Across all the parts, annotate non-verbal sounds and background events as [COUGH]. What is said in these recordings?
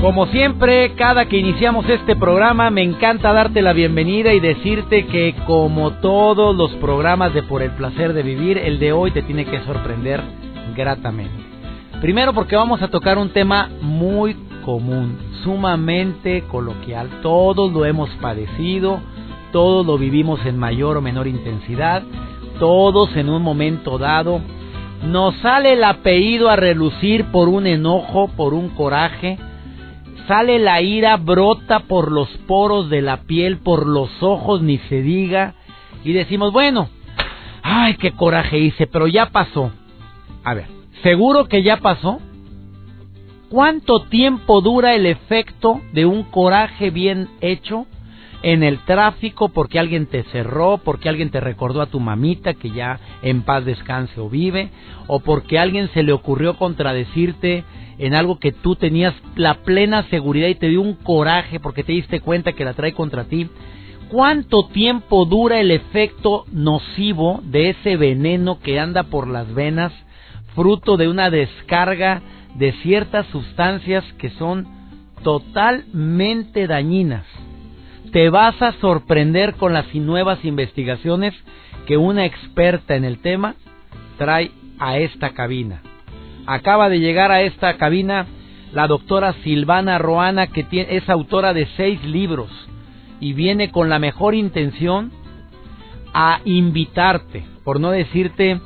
Como siempre, cada que iniciamos este programa me encanta darte la bienvenida y decirte que como todos los programas de Por el placer de vivir, el de hoy te tiene que sorprender gratamente. Primero porque vamos a tocar un tema muy común, sumamente coloquial. Todos lo hemos padecido, todos lo vivimos en mayor o menor intensidad, todos en un momento dado. Nos sale el apellido a relucir por un enojo, por un coraje, sale la ira, brota por los poros de la piel, por los ojos, ni se diga, y decimos, bueno, ay, qué coraje hice, pero ya pasó. A ver, ¿seguro que ya pasó? ¿Cuánto tiempo dura el efecto de un coraje bien hecho en el tráfico porque alguien te cerró, porque alguien te recordó a tu mamita que ya en paz descanse o vive, o porque alguien se le ocurrió contradecirte en algo que tú tenías la plena seguridad y te dio un coraje porque te diste cuenta que la trae contra ti. ¿Cuánto tiempo dura el efecto nocivo de ese veneno que anda por las venas, fruto de una descarga de ciertas sustancias que son totalmente dañinas? Te vas a sorprender con las nuevas investigaciones que una experta en el tema trae a esta cabina. Acaba de llegar a esta cabina la doctora Silvana Roana, que es autora de seis libros y viene con la mejor intención a invitarte, por no decirte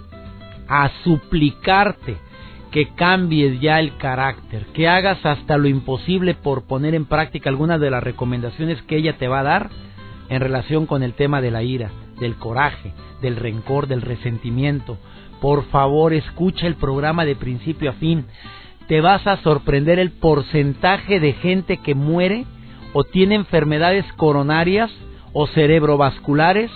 a suplicarte que cambies ya el carácter, que hagas hasta lo imposible por poner en práctica algunas de las recomendaciones que ella te va a dar en relación con el tema de la ira, del coraje, del rencor, del resentimiento, por favor, escucha el programa de principio a fin. Te vas a sorprender el porcentaje de gente que muere o tiene enfermedades coronarias o cerebrovasculares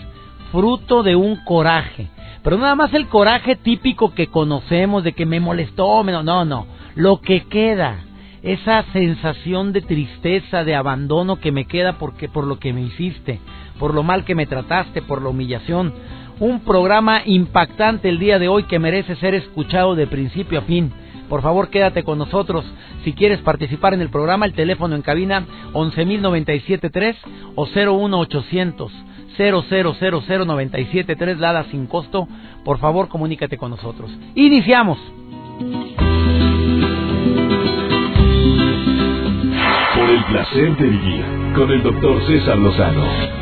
fruto de un coraje. Pero nada más el coraje típico que conocemos de que me molestó, no, no, no. Lo que queda, esa sensación de tristeza, de abandono que me queda porque por lo que me hiciste, por lo mal que me trataste, por la humillación, un programa impactante el día de hoy que merece ser escuchado de principio a fin. Por favor, quédate con nosotros. Si quieres participar en el programa, el teléfono en cabina 11.097.3 o 01800 000097.3 dada sin costo. Por favor, comunícate con nosotros. Iniciamos. Por el placer de vivir con el doctor César Lozano.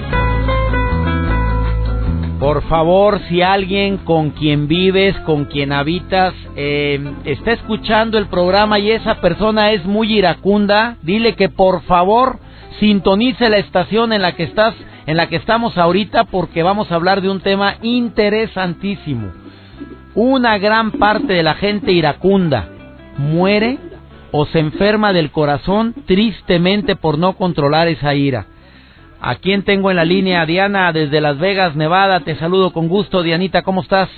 Por favor, si alguien con quien vives, con quien habitas, eh, está escuchando el programa y esa persona es muy iracunda, dile que por favor sintonice la estación en la que estás, en la que estamos ahorita, porque vamos a hablar de un tema interesantísimo. Una gran parte de la gente iracunda muere o se enferma del corazón tristemente por no controlar esa ira. ¿A quién tengo en la línea? Diana, desde Las Vegas, Nevada. Te saludo con gusto. Dianita, ¿cómo estás?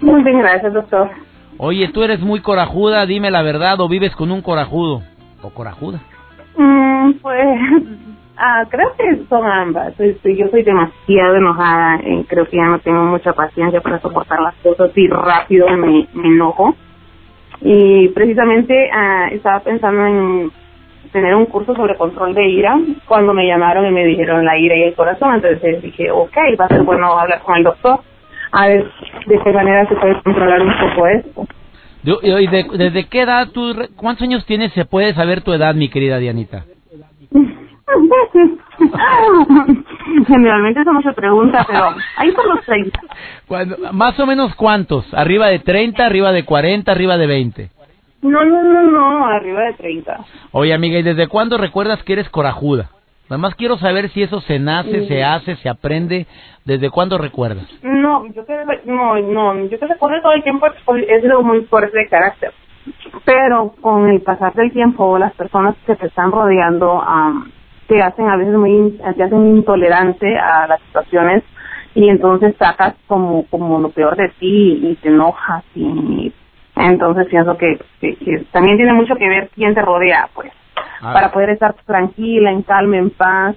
Muy bien, gracias, doctor. Oye, tú eres muy corajuda, dime la verdad, o vives con un corajudo? ¿O corajuda? Mm, pues, ah, creo que son ambas. Yo soy demasiado enojada, y creo que ya no tengo mucha paciencia para soportar las cosas y rápido me, me enojo. Y precisamente ah, estaba pensando en tener un curso sobre control de ira cuando me llamaron y me dijeron la ira y el corazón. Entonces dije, ok, va a ser bueno hablar con el doctor a ver de qué manera se puede controlar un poco esto. ¿Y desde qué edad tú, cuántos años tienes? ¿Se puede saber tu edad, mi querida Dianita? [LAUGHS] [LAUGHS] Generalmente eso no se pregunta, pero ahí por los 30. más o menos cuántos? ¿Arriba de 30, arriba de 40, arriba de 20? No, no, no, no, arriba de 30. Oye, amiga, ¿y desde cuándo recuerdas que eres corajuda? Nada más quiero saber si eso se nace, se hace, se aprende. ¿Desde cuándo recuerdas? No, yo que, no, no, yo que recuerdo todo el tiempo es sido muy fuerte de carácter. pero con el pasar del tiempo las personas que te están rodeando te hacen a veces muy te hacen intolerante a las situaciones y entonces sacas como como lo peor de ti y te enojas y entonces pienso que, que, también tiene mucho que ver quién te rodea pues ah. para poder estar tranquila en calma en paz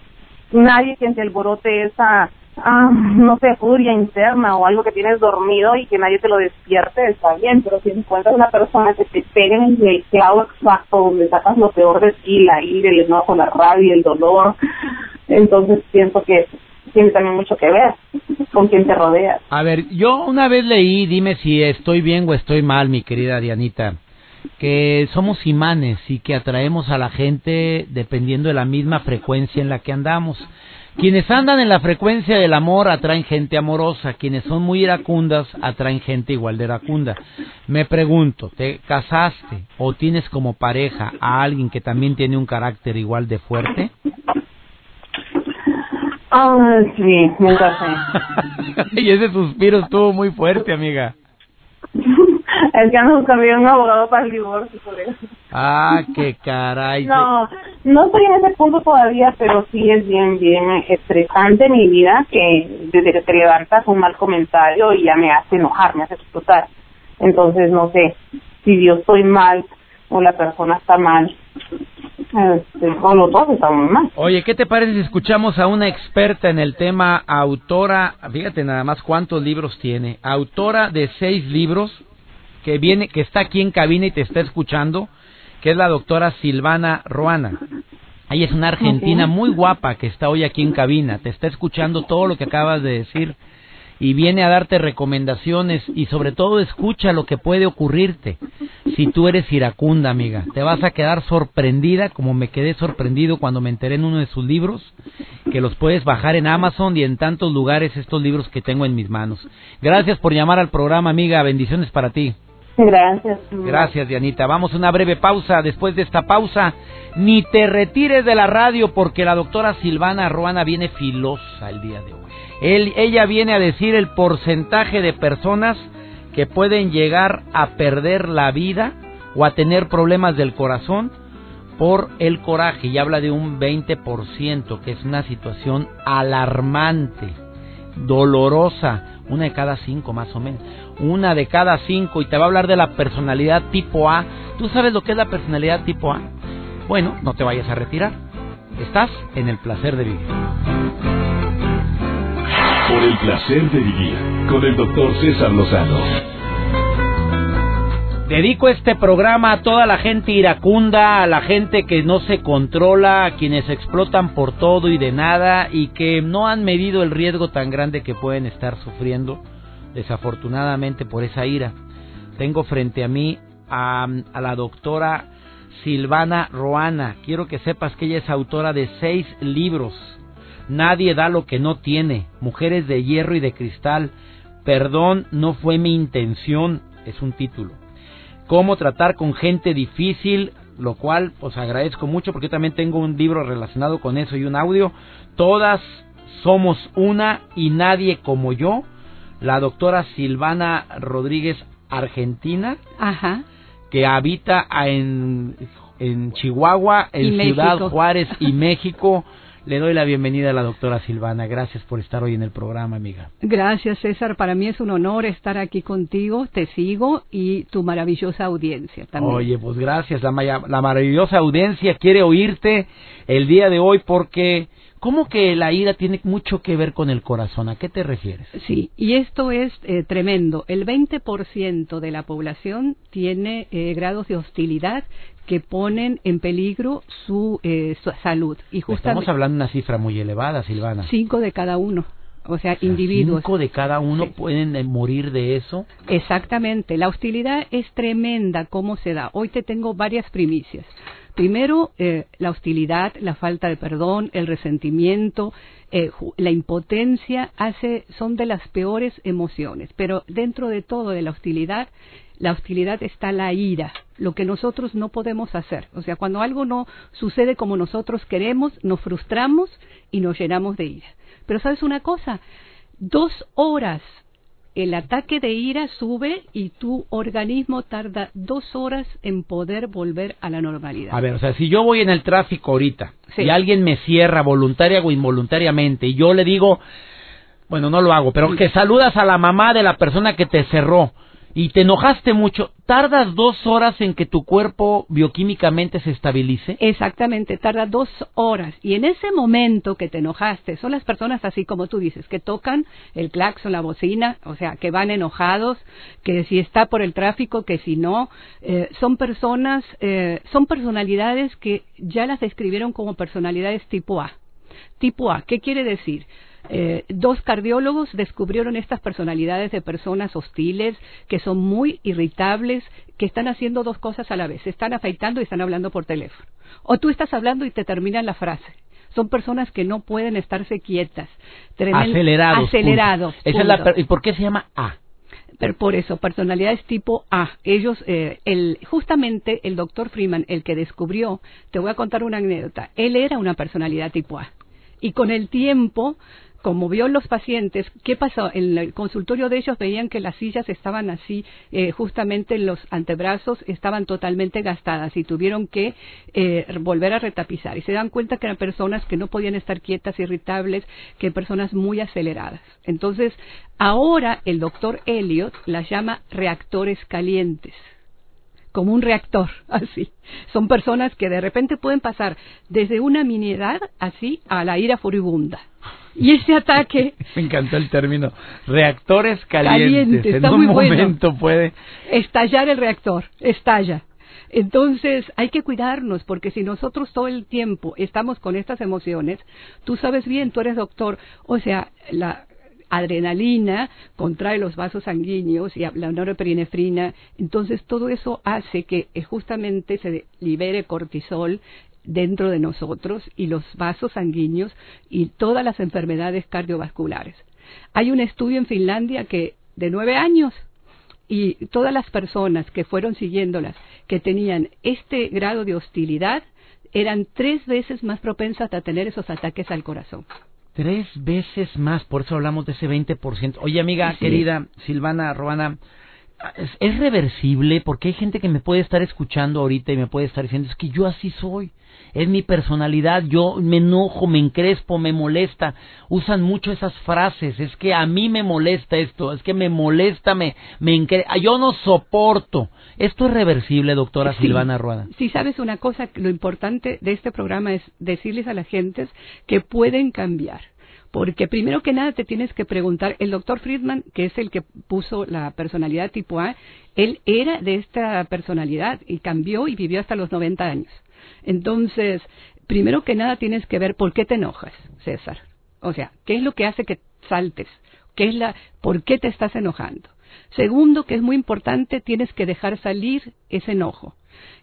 nadie quien te alborote esa ah, [LAUGHS] no sé, furia interna o algo que tienes dormido y que nadie te lo despierte, está bien, pero si encuentras una persona que te pega en el clavo exacto donde sacas lo peor de ti, la ira, el enojo, la rabia, el dolor, [LAUGHS] entonces pienso que tiene también mucho que ver [LAUGHS] con quién te rodeas. A ver, yo una vez leí, dime si estoy bien o estoy mal, mi querida Dianita, que somos imanes y que atraemos a la gente dependiendo de la misma frecuencia en la que andamos. Quienes andan en la frecuencia del amor atraen gente amorosa, quienes son muy iracundas atraen gente igual de iracunda. Me pregunto, ¿te casaste o tienes como pareja a alguien que también tiene un carácter igual de fuerte? Ah, sí, me casé. [LAUGHS] y ese suspiro estuvo muy fuerte, amiga. [LAUGHS] Es que ando buscando un abogado para el divorcio, por eso. Ah, qué caray. No, no estoy en ese punto todavía, pero sí es bien, bien estresante mi vida que desde que te levantas un mal comentario y ya me hace enojar, me hace explotar. Entonces, no sé si yo estoy mal o la persona está mal. Este, o los dos estamos mal. Oye, ¿qué te parece si escuchamos a una experta en el tema, autora, fíjate nada más cuántos libros tiene, autora de seis libros, que viene, que está aquí en cabina y te está escuchando, que es la doctora Silvana Ruana. Ella es una argentina muy guapa que está hoy aquí en cabina, te está escuchando todo lo que acabas de decir y viene a darte recomendaciones y sobre todo escucha lo que puede ocurrirte si tú eres iracunda, amiga. Te vas a quedar sorprendida como me quedé sorprendido cuando me enteré en uno de sus libros, que los puedes bajar en Amazon y en tantos lugares estos libros que tengo en mis manos. Gracias por llamar al programa, amiga. Bendiciones para ti. Gracias. Gracias, Dianita. Vamos a una breve pausa. Después de esta pausa, ni te retires de la radio porque la doctora Silvana Ruana viene filosa el día de hoy. Él, ella viene a decir el porcentaje de personas que pueden llegar a perder la vida o a tener problemas del corazón por el coraje y habla de un 20%, que es una situación alarmante, dolorosa, una de cada cinco más o menos una de cada cinco y te va a hablar de la personalidad tipo A. ¿Tú sabes lo que es la personalidad tipo A? Bueno, no te vayas a retirar. Estás en el placer de vivir. Por el placer de vivir con el doctor César Lozano. Dedico este programa a toda la gente iracunda, a la gente que no se controla, a quienes explotan por todo y de nada y que no han medido el riesgo tan grande que pueden estar sufriendo desafortunadamente por esa ira. Tengo frente a mí a, la doctora Silvana Roana. Quiero que sepas que ella es autora de seis libros. Nadie da lo que no tiene. Mujeres de hierro y de cristal. Perdón, no fue mi intención. Es un título. Cómo tratar con gente difícil, lo cual os agradezco mucho porque yo también tengo un libro relacionado con eso y un audio. Todas somos una y nadie como yo la doctora Silvana Rodríguez Argentina, Ajá. que habita en, en Chihuahua, en Ciudad Juárez y México. [LAUGHS] Le doy la bienvenida a la doctora Silvana. Gracias por estar hoy en el programa, amiga. Gracias, César. Para mí es un honor estar aquí contigo. Te sigo y tu maravillosa audiencia también. Oye, pues gracias. La, la maravillosa audiencia quiere oírte el día de hoy porque ¿Cómo que la ira tiene mucho que ver con el corazón? ¿A qué te refieres? Sí, y esto es eh, tremendo. El 20% de la población tiene eh, grados de hostilidad que ponen en peligro su, eh, salud. Y Estamos hablando de una cifra muy elevada, Silvana. Cinco de cada uno. O sea, individuos. ¿Cinco de cada uno pueden morir de eso? Exactamente. La hostilidad es tremenda. ¿Cómo se da? Hoy te tengo varias primicias. Primero, eh, la hostilidad, la falta de perdón, el resentimiento, eh, la impotencia hace, son de las peores emociones. Pero dentro de todo de la hostilidad, la hostilidad está la ira, lo que nosotros no podemos hacer. O sea, cuando algo no sucede como nosotros queremos, nos frustramos y nos llenamos de ira. Pero sabes una cosa, dos horas el ataque de ira sube y tu organismo tarda dos horas en poder volver a la normalidad. A ver, o sea, si yo voy en el tráfico ahorita y alguien me cierra voluntaria o involuntariamente y yo le digo, bueno, no lo hago, pero que saludas a la mamá de la persona que te cerró y te enojaste mucho, ¿tardas dos horas en que tu cuerpo bioquímicamente se estabilice? Exactamente, tarda dos horas. Y en ese momento que te enojaste, son las personas así como tú dices, que tocan el claxon, la bocina, o sea, que van enojados, que si está por el tráfico, que si no, eh, son personas, eh, son personalidades que ya las describieron como personalidades tipo A. Tipo A, ¿qué quiere decir? Eh, dos cardiólogos descubrieron estas personalidades de personas hostiles, que son muy irritables, que están haciendo dos cosas a la vez, están afeitando y están hablando por teléfono. O tú estás hablando y te terminan la frase. Son personas que no pueden estarse quietas. acelerados. Acelerados. ¿Y por qué se llama A? Pero por eso, personalidades tipo A. Ellos, eh, el, justamente el doctor Freeman, el que descubrió, te voy a contar una anécdota. Él era una personalidad tipo A. Y con el tiempo como vio los pacientes, ¿qué pasó? En el consultorio de ellos veían que las sillas estaban así, eh, justamente los antebrazos estaban totalmente gastadas y tuvieron que eh, volver a retapizar. Y se dan cuenta que eran personas que no podían estar quietas, irritables, que personas muy aceleradas. Entonces, ahora el doctor Elliot las llama reactores calientes como un reactor, [LAUGHS] así. Son personas que de repente pueden pasar desde una miniedad así a la ira furibunda. Y ese ataque. [LAUGHS] Me encantó el término. Reactores calientes. en un momento puede. Estallar el reactor. Estalla. Entonces hay que cuidarnos porque si nosotros todo el tiempo estamos con estas emociones, tú sabes bien, tú eres doctor, o sea, la adrenalina contrae los vasos sanguíneos y la norepinefrina, entonces todo eso hace que eh, justamente se libere cortisol dentro de nosotros y los vasos sanguíneos y todas las enfermedades cardiovasculares. Hay un estudio en Finlandia que de nueve años y todas las personas que fueron siguiéndolas que tenían este grado de hostilidad eran tres veces más propensas a tener esos ataques al corazón. Tres veces más, por eso hablamos de ese 20%. Oye, amiga querida Silvana Roana, ¿es, reversible? Porque hay gente que me puede estar escuchando ahorita y me puede estar diciendo, es que yo así soy es mi personalidad, yo me enojo, me encrespo, me molesta. Usan mucho esas frases, es que a mí me molesta esto, es que me molesta, me, me ah, yo no soporto. Esto es reversible, doctora Silvana Rueda. Sí, sabes una cosa, lo importante de este programa es decirles a las gentes que pueden cambiar. Porque primero que nada te tienes que preguntar, el doctor Friedman, que es el que puso la personalidad tipo A, él era de esta personalidad y cambió y vivió hasta los 90 años. Entonces, primero que nada tienes que ver por qué te enojas, César. O sea, ¿qué es lo que hace que saltes? ¿Qué es la, ¿Por qué te estás enojando? Segundo, que es muy importante, tienes que dejar salir ese enojo.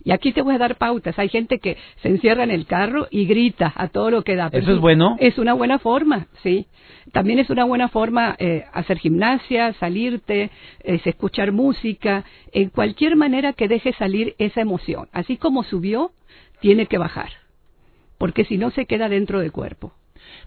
Y aquí te voy a dar pautas. Hay gente que se encierra en el carro y grita a todo lo que da. ¿Eso es bueno? Es una buena forma, sí. También es una buena forma eh, hacer gimnasia, salirte, escuchar música, en cualquier manera que deje salir esa emoción. Así como subió, tiene que bajar, porque si no se queda dentro del cuerpo.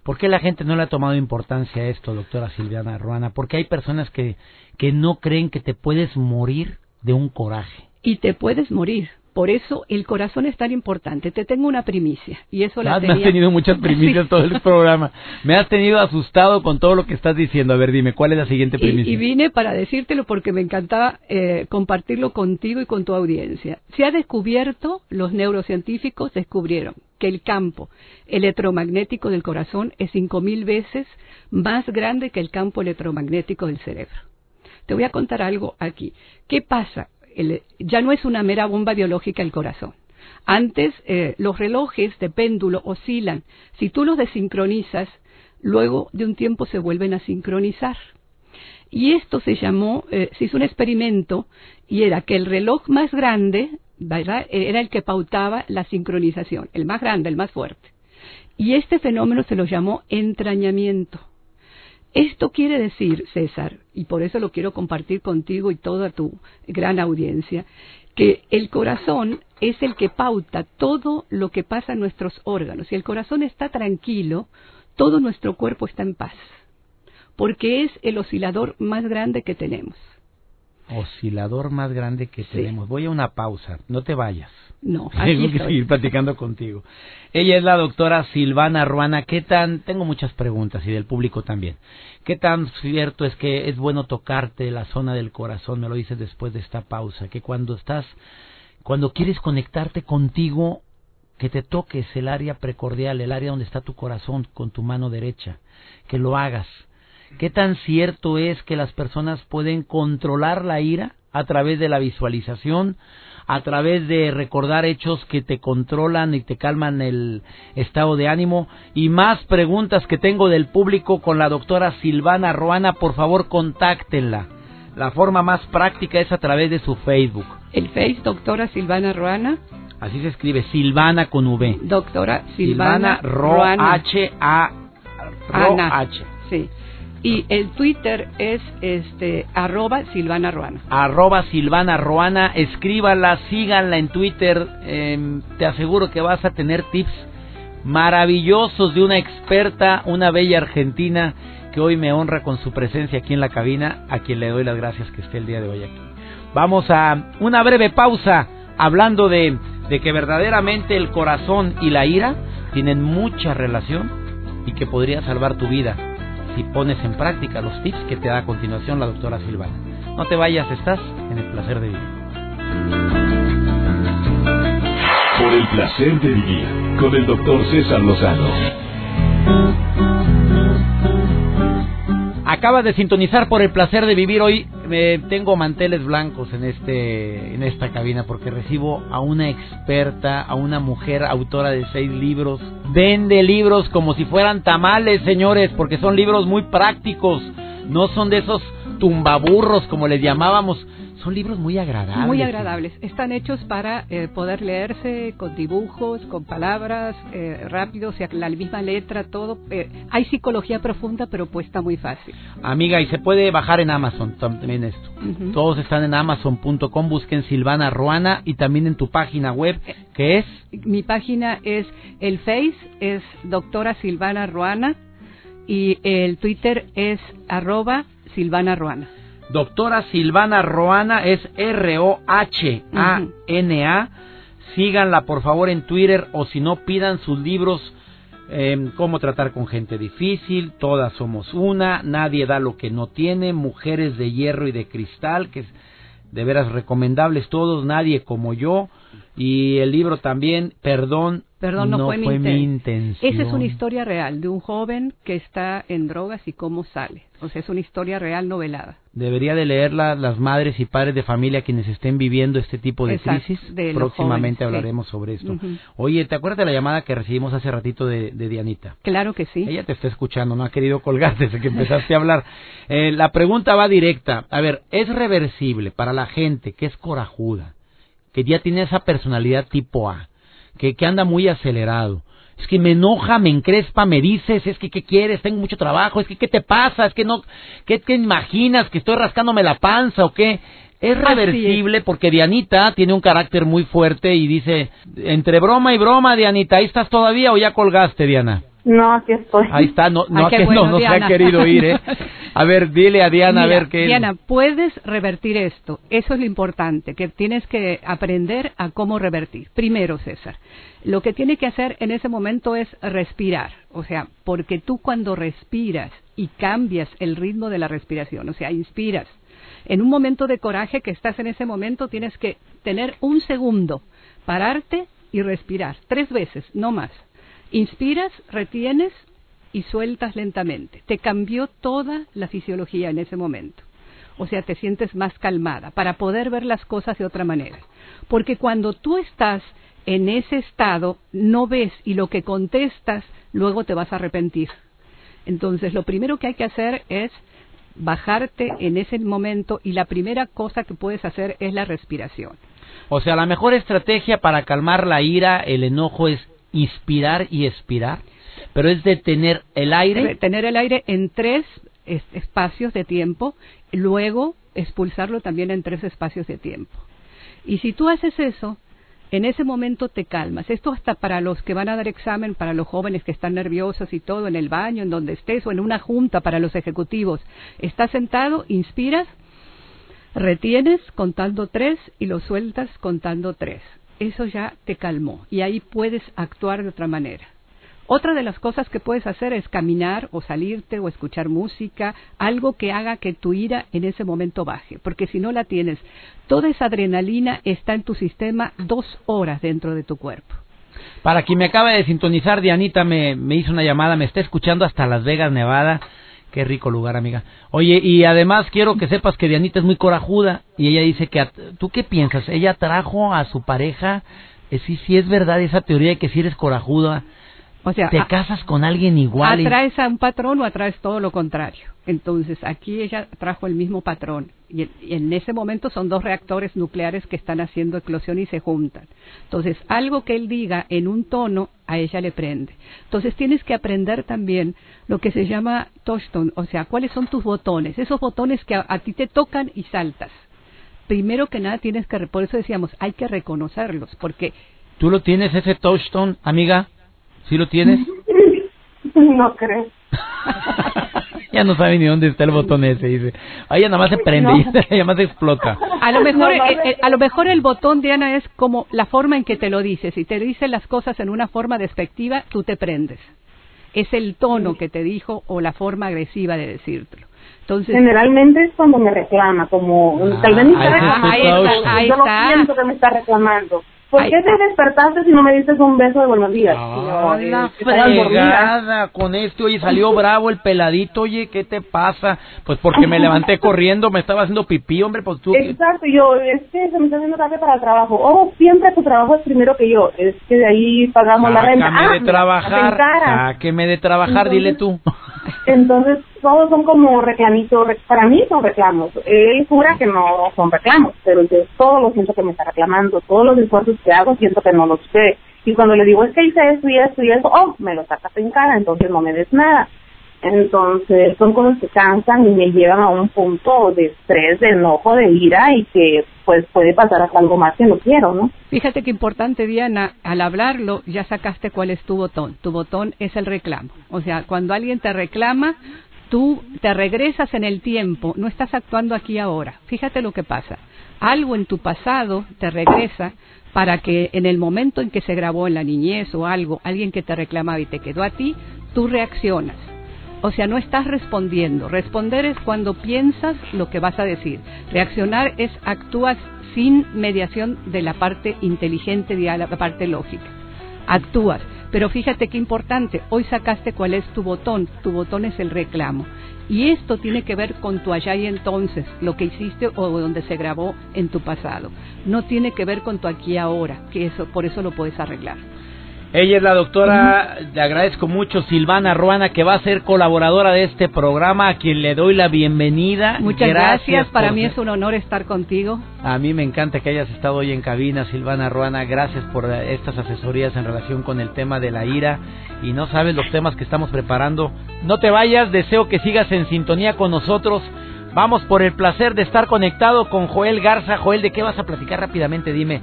¿Por qué la gente no le ha tomado importancia a esto, doctora Silviana Ruana? Porque hay personas que, que no creen que te puedes morir de un coraje. Y te puedes morir, por eso el corazón es tan importante. Te tengo una primicia y eso la ah, Me has tenido muchas [LAUGHS] primicias todo el programa. Me has tenido asustado con todo lo que estás diciendo. A ver, dime, ¿cuál es la siguiente primicia? Y, vine para decírtelo porque me encantaba eh, compartirlo contigo y con tu audiencia. Se ha descubierto, los neurocientíficos descubrieron que el campo electromagnético del corazón es cinco mil veces más grande que el campo electromagnético del cerebro. Te voy a contar algo aquí. ¿Qué pasa? Ya no es una mera bomba biológica el corazón. Antes eh, los relojes de péndulo oscilan. Si tú los desincronizas, luego de un tiempo se vuelven a sincronizar. Y esto se llamó, eh, se hizo un experimento y era que el reloj más grande, Era el que pautaba la sincronización, el más grande, el más fuerte. Y este fenómeno se lo llamó entrañamiento. Esto quiere decir, César, y por eso lo quiero compartir contigo y toda tu gran audiencia, que el corazón es el que pauta todo lo que pasa en nuestros órganos. Si el corazón está tranquilo, todo nuestro cuerpo está en paz. porque es el oscilador más grande que tenemos. Oscilador más grande que tenemos. Voy a una pausa, no te vayas. No, [LAUGHS] Tengo que seguir platicando contigo. Ella es la doctora Silvana Ruana. ¿Qué tan? Tengo muchas preguntas y del público también. ¿Qué tan cierto es que es bueno tocarte la zona del corazón? Me lo dices después de esta pausa. Que cuando estás, cuando quieres conectarte contigo, que te toques el área precordial, el área donde está tu corazón con tu mano derecha. Que lo hagas. ¿Qué tan cierto es que las personas pueden controlar la ira a través de la visualización? A través de recordar hechos que te controlan y te calman el estado de ánimo. Y más preguntas que tengo del público con la doctora Silvana Ruana, por favor contáctenla. La forma más práctica es a través de su Facebook. El Face, doctora Silvana Ruana. Así se escribe, Silvana con V. Doctora Silvana, Silvana Ro H A Ro H. Sí. Y el Twitter es este arroba Silvana Ruana. Arroba Silvana Ruana, escríbala, síganla en Twitter. Eh, te aseguro que vas a tener tips maravillosos de una experta, una bella argentina que hoy me honra con su presencia aquí en la cabina, a quien le doy las gracias que esté el día de hoy aquí. Vamos a una breve pausa hablando de, de que verdaderamente el corazón y la ira tienen mucha relación y que podría salvar tu vida si pones en práctica los tips que te da a continuación la doctora Silvana. No te vayas, estás en el placer de vivir. Por el placer de vivir con el doctor César Lozano. Acabas de sintonizar por el placer de vivir hoy. Me tengo manteles blancos en este en esta cabina porque recibo a una experta, a una mujer autora de seis libros. Vende libros como si fueran tamales, señores, porque son libros muy prácticos. No son de esos tumbaburros como les llamábamos. Son libros muy agradables. Muy agradables. Están hechos para eh, poder leerse con dibujos, con palabras eh, rápidos, o sea, la misma letra, todo. Eh, hay psicología profunda, pero puesta muy fácil. Amiga, y se puede bajar en Amazon también esto. Todos están en amazon.com, busquen Silvana Ruana y también en tu página web, que es Mi página es, el Face es doctora Silvana Ruana y el Twitter es arroba Silvana Ruana. Doctora Silvana Roana, es R-O-H-A-N-A. Síganla por favor en Twitter o si no pidan sus libros. eh, cómo tratar con gente difícil, todas somos una, nadie da lo que no tiene, mujeres de hierro y de cristal, que es de veras recomendables todos, nadie como yo, y el libro también, perdón, Perdón, no, fue, mi, inten- intención. Esa es una historia real de un joven que está en drogas y cómo sale. O sea, es una historia real novelada. Debería de leerla las madres y padres de familia quienes estén viviendo este tipo de Exacto, crisis. de Próximamente jóvenes, sí. hablaremos sobre esto. Oye, ¿te acuerdas de la llamada que recibimos hace ratito de, de Dianita? Claro que sí. Ella te está escuchando, no ha querido colgar desde que empezaste a hablar. [LAUGHS] Eh, la pregunta va directa. A ver, ¿es reversible para la gente que es corajuda, que ya tiene esa personalidad tipo A, que, que anda muy acelerado? Es que me enoja, me encrespa, me dices, es que ¿qué quieres? Tengo mucho trabajo, es que ¿qué te pasa? Es que no, ¿qué te imaginas? ¿Que estoy rascándome la panza o qué? Es reversible porque Dianita tiene un carácter muy fuerte y dice, entre broma y broma, Dianita, ¿ahí estás todavía o ya colgaste, Diana? No, aquí estoy. Ahí está, no, no, Ah, que- bueno, no, no se ha Diana. querido ir, ¿eh? [LAUGHS] A ver, dile a Diana, Mira, a ver qué... Diana, puedes revertir esto. Eso es lo importante, que tienes que aprender a cómo revertir. Primero, César, lo que tiene que hacer en ese momento es respirar. O sea, porque tú cuando respiras y cambias el ritmo de la respiración, o sea, inspiras. En un momento de coraje que estás en ese momento, tienes que tener un segundo, pararte y respirar. Tres veces, no más. Inspiras, retienes y sueltas lentamente. Te cambió toda la fisiología en ese momento. O sea, te sientes más calmada para poder ver las cosas de otra manera. Porque cuando tú estás en ese estado, no ves y lo que contestas, luego te vas a arrepentir. Entonces, lo primero que hay que hacer es bajarte en ese momento y la primera cosa que puedes hacer es la respiración. O sea, la mejor estrategia para calmar la ira, el enojo es inspirar y expirar, pero es detener el aire. Tener el aire en tres es- espacios de tiempo, luego expulsarlo también en tres espacios de tiempo. Y si tú haces eso, en ese momento te calmas. Esto hasta para los que van a dar examen, para los jóvenes que están nerviosos y todo, en el baño, en donde estés, o en una junta para los ejecutivos. Estás sentado, inspiras, retienes contando tres y lo sueltas contando tres. Eso ya te calmó y ahí puedes actuar de otra manera. Otra de las cosas que puedes hacer es caminar o salirte o escuchar música, algo que haga que tu ira en ese momento baje, porque si no la tienes, toda esa adrenalina está en tu sistema dos horas dentro de tu cuerpo. Para quien me acaba de sintonizar, Dianita me, me hizo una llamada, me está escuchando hasta Las Vegas, Nevada. Qué rico lugar, amiga. Oye, y además quiero que sepas que Dianita es muy corajuda y ella dice que, ¿tú qué piensas? ¿Ella trajo a su pareja? Eh, sí, sí es verdad esa teoría de que si eres corajuda, o sea, te casas con alguien igual. ¿Atraes a un patrón o atraes todo lo contrario? Entonces, aquí ella trajo el mismo patrón. Y en ese momento son dos reactores nucleares que están haciendo eclosión y se juntan. Entonces, algo que él diga en un tono, a ella le prende. Entonces, tienes que aprender también lo que se llama touchstone, o sea, cuáles son tus botones, esos botones que a, ti te tocan y saltas. Primero que nada, tienes que, por eso decíamos, hay que reconocerlos, porque... ¿Tú lo tienes ese touchstone, amiga? ¿Sí lo tienes? [LAUGHS] No creo. [LAUGHS] ya no sabe ni dónde está el botón ese, dice. Ahí nada más se prende, [LAUGHS] y nada más explota. A lo mejor, eh, eh, a lo mejor el botón, Diana, es como la forma en que te lo dice. Si te dice las cosas en una forma despectiva, tú te prendes. Es el tono que te dijo o la forma agresiva de decírtelo. Entonces, Generalmente es cuando me reclama, como tal vez me está reclamando. Ahí está, yo no siento que me está reclamando. ¿Por qué te despertaste si no me dices un beso de buenos días? Ah, la fregada con esto, oye, salió bravo el peladito, oye, ¿qué te pasa? Pues porque me levanté [LAUGHS] corriendo, me estaba haciendo pipí, hombre, pues tú... Exacto, yo, es que se me está haciendo tarde para el trabajo. Oh, siempre tu trabajo es primero que yo, es que de ahí pagamos la renta. Sácame de ah, trabajar, sáqueme de trabajar, dile tú. Entonces, todos son como reclamitos, para mí son reclamos. Él jura que no son reclamos, pero yo todo lo siento que me está reclamando, todos los esfuerzos que hago siento que no los sé. Y cuando le digo es que hice esto y esto y eso, oh, me lo sacas en cara, entonces no me des nada. Entonces son cosas que cansan y me llevan a un punto de estrés, de enojo, de ira y que pues puede pasar hasta algo más que no quiero, ¿no? Fíjate qué importante, Diana, al hablarlo ya sacaste cuál es tu botón. Tu botón es el reclamo. O sea, cuando alguien te reclama, tú te regresas en el tiempo, no estás actuando aquí ahora. Fíjate lo que pasa. Algo en tu pasado te regresa para que en el momento en que se grabó en la niñez o algo, alguien que te reclamaba y te quedó a ti, tú reaccionas. O sea, no estás respondiendo. Responder es cuando piensas lo que vas a decir. Reaccionar es actúas sin mediación de la parte inteligente, de la parte lógica. Actúas. Pero fíjate qué importante, hoy sacaste cuál es tu botón, tu botón es el reclamo. Y esto tiene que ver con tu allá y entonces, lo que hiciste o donde se grabó en tu pasado. No tiene que ver con tu aquí y ahora, que eso, por eso lo puedes arreglar. Ella es la doctora, le agradezco mucho, Silvana Ruana, que va a ser colaboradora de este programa, a quien le doy la bienvenida. Muchas gracias, para mí es un honor estar contigo. A mí me encanta que hayas estado hoy en cabina, Silvana Ruana, gracias por estas asesorías en relación con el tema de la ira y no sabes los temas que estamos preparando. No te vayas, deseo que sigas en sintonía con nosotros. Vamos por el placer de estar conectado con Joel Garza. Joel, ¿de qué vas a platicar rápidamente? Dime.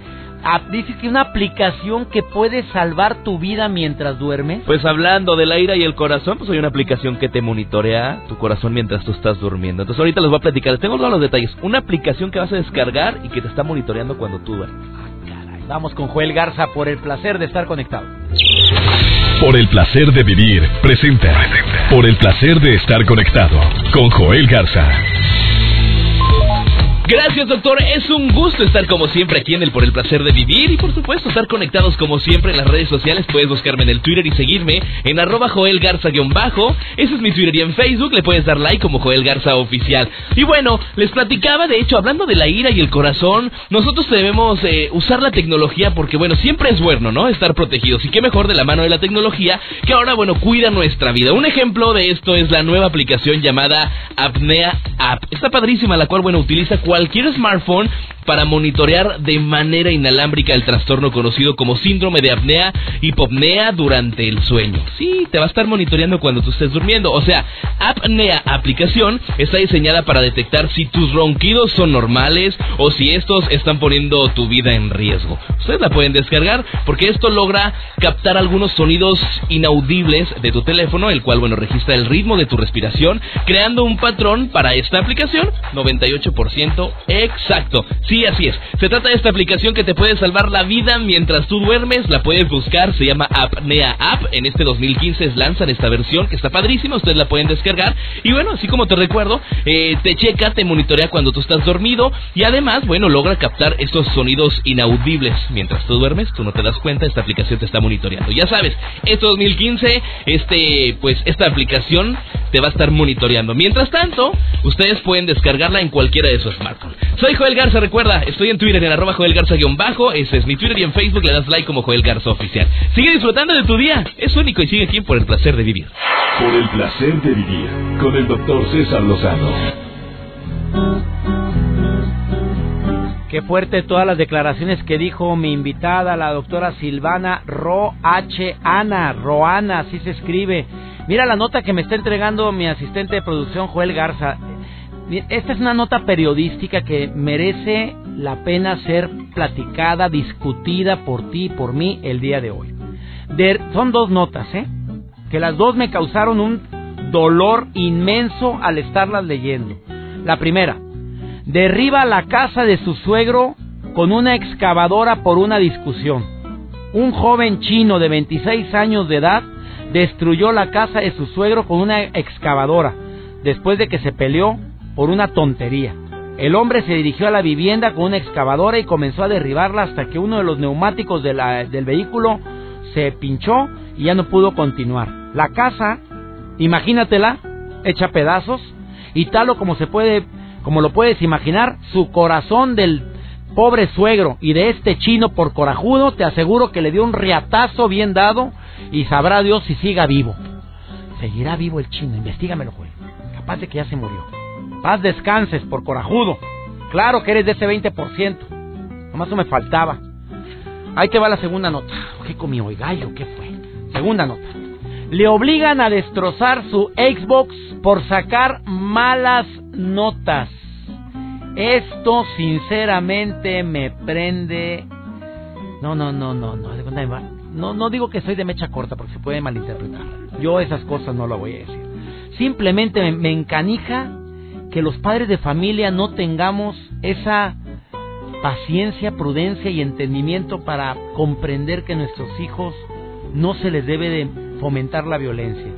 Dice que una aplicación que puede salvar tu vida mientras duermes. Pues hablando del aire y el corazón, pues hay una aplicación que te monitorea tu corazón mientras tú estás durmiendo. Entonces ahorita les voy a platicar, tengo todos los detalles. Una aplicación que vas a descargar y que te está monitoreando cuando tú duermes. Ah, Vamos con Joel Garza por el placer de estar conectado. Por el placer de vivir, presenta. Por el placer de estar conectado con Joel Garza. Gracias, doctor. Es un gusto estar como siempre aquí en el Por el Placer de Vivir y por supuesto estar conectados como siempre en las redes sociales. Puedes buscarme en el Twitter y seguirme en arroba Joel Garza-bajo. Ese es mi Twitter y en Facebook le puedes dar like como Joel Garza Oficial. Y bueno, les platicaba, de hecho, hablando de la ira y el corazón, nosotros debemos eh, usar la tecnología porque, bueno, siempre es bueno, ¿no? Estar protegidos. Y qué mejor de la mano de la tecnología que ahora, bueno, cuida nuestra vida. Un ejemplo de esto es la nueva aplicación llamada Apnea App. Está padrísima, la cual, bueno, utiliza cualquier smartphone para monitorear de manera inalámbrica el trastorno conocido como síndrome de apnea hipopnea durante el sueño. Sí, te va a estar monitoreando cuando tú estés durmiendo. O sea, Apnea aplicación está diseñada para detectar si tus ronquidos son normales o si estos están poniendo tu vida en riesgo. Ustedes la pueden descargar porque esto logra captar algunos sonidos inaudibles de tu teléfono, el cual, bueno, registra el ritmo de tu respiración, creando un patrón para esta aplicación 98% exacto. Sí, así es. Se trata de esta aplicación que te puede salvar la vida mientras tú duermes. La puedes buscar, se llama Apnea App. En este 2015 lanzan esta versión que está padrísima. Ustedes la pueden descargar. Y bueno, así como te recuerdo, eh, te checa, te monitorea cuando tú estás dormido. Y además, bueno, logra captar estos sonidos inaudibles. Mientras tú duermes, tú no te das cuenta, esta aplicación te está monitoreando. Ya sabes, este 2015, este, pues, esta aplicación te va a estar monitoreando. Mientras tanto, ustedes pueden descargarla en cualquiera de sus smartphones. Soy Joel Garza, recuerda, estoy en Twitter en arroba Joel Garza-bajo, ese es mi Twitter y en Facebook le das like como Joel Garza Oficial. Sigue disfrutando de tu día, es único y sigue aquí por el placer de vivir. Por el placer de vivir, con el doctor César Lozano. Qué fuerte todas las declaraciones que dijo mi invitada, la doctora Silvana Roh Ana, Roana, así se escribe. Mira la nota que me está entregando mi asistente de producción Joel Garza. Esta es una nota periodística que merece la pena ser platicada, discutida por ti y por mí el día de hoy. son dos notas, ¿eh? Que las dos me causaron un dolor inmenso al estarlas leyendo. La primera, derriba la casa de su suegro con una excavadora por una discusión. Un joven chino de 26 años de edad destruyó la casa de su suegro con una excavadora después de que se peleó por una tontería. El hombre se dirigió a la vivienda con una excavadora y comenzó a derribarla hasta que uno de los neumáticos del vehículo se pinchó y ya no pudo continuar. La casa, imagínatela, hecha pedazos y tal o como se puede, como lo puedes imaginar, su corazón del pobre suegro y de este chino por corajudo, te aseguro que le dio un riatazo bien dado y sabrá Dios si siga vivo. Seguirá vivo el chino, investigamelo, juez. Capaz de que ya se murió. Paz descanses por corajudo. Claro que eres de ese 20%. Nomás eso me faltaba. Ahí te va la segunda nota. ¿Qué comió hoy? ¿Gallo? ¿Qué fue? Segunda nota. Le obligan a destrozar su Xbox por sacar malas notas. Esto sinceramente me prende. No, no, no, no, no. No, no digo que soy de mecha corta porque se puede malinterpretar. Yo esas cosas no lo voy a decir. Simplemente me encanija que los padres de familia no tengamos esa paciencia, prudencia y entendimiento para comprender que a nuestros hijos no se les debe de fomentar la violencia.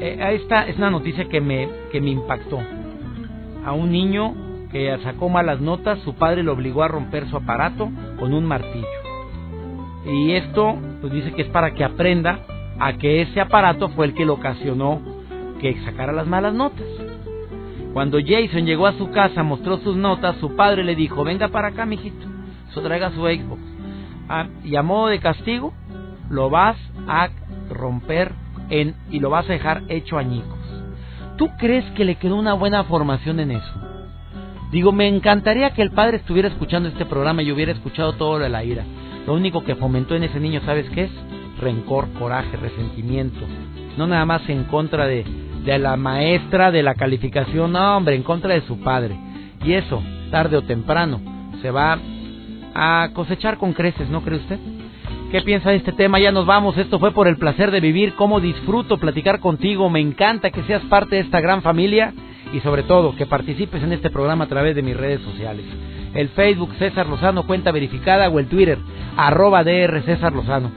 Eh, esta es una noticia que me, que me impactó. A un niño que sacó malas notas, su padre lo obligó a romper su aparato con un martillo. Y esto pues dice que es para que aprenda a que ese aparato fue el que le ocasionó que sacara las malas notas. Cuando Jason llegó a su casa, mostró sus notas, su padre le dijo, venga para acá, mijito, eso traiga su Xbox. Ah, y a modo de castigo, lo vas a romper en, y lo vas a dejar hecho añicos. ¿Tú crees que le quedó una buena formación en eso? Digo, me encantaría que el padre estuviera escuchando este programa y hubiera escuchado todo de la ira. Lo único que fomentó en ese niño, ¿sabes qué es? Rencor, coraje, resentimiento. No nada más en contra de, de la maestra de la calificación, no, hombre, en contra de su padre. Y eso, tarde o temprano, se va a cosechar con creces, ¿no cree usted? ¿Qué piensa de este tema? Ya nos vamos. Esto fue por el placer de vivir. Cómo disfruto platicar contigo. Me encanta que seas parte de esta gran familia y sobre todo que participes en este programa a través de mis redes sociales. El Facebook César Lozano, cuenta verificada, o el Twitter, arroba DR César Lozano.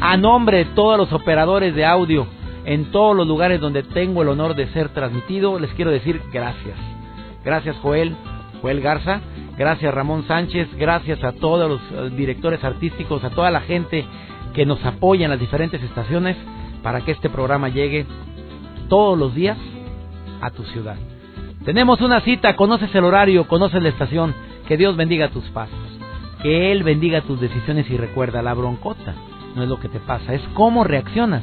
A nombre de todos los operadores de audio, en todos los lugares donde tengo el honor de ser transmitido, les quiero decir gracias. Gracias Joel, Joel Garza, gracias Ramón Sánchez, gracias a todos los eh, directores artísticos, a toda la gente que nos apoya en las diferentes estaciones para que este programa llegue todos los días a tu ciudad. Tenemos una cita, conoces el horario, conoces la estación, que Dios bendiga tus pasos, que Él bendiga tus decisiones y recuerda, la broncota no es lo que te pasa, es cómo reaccionas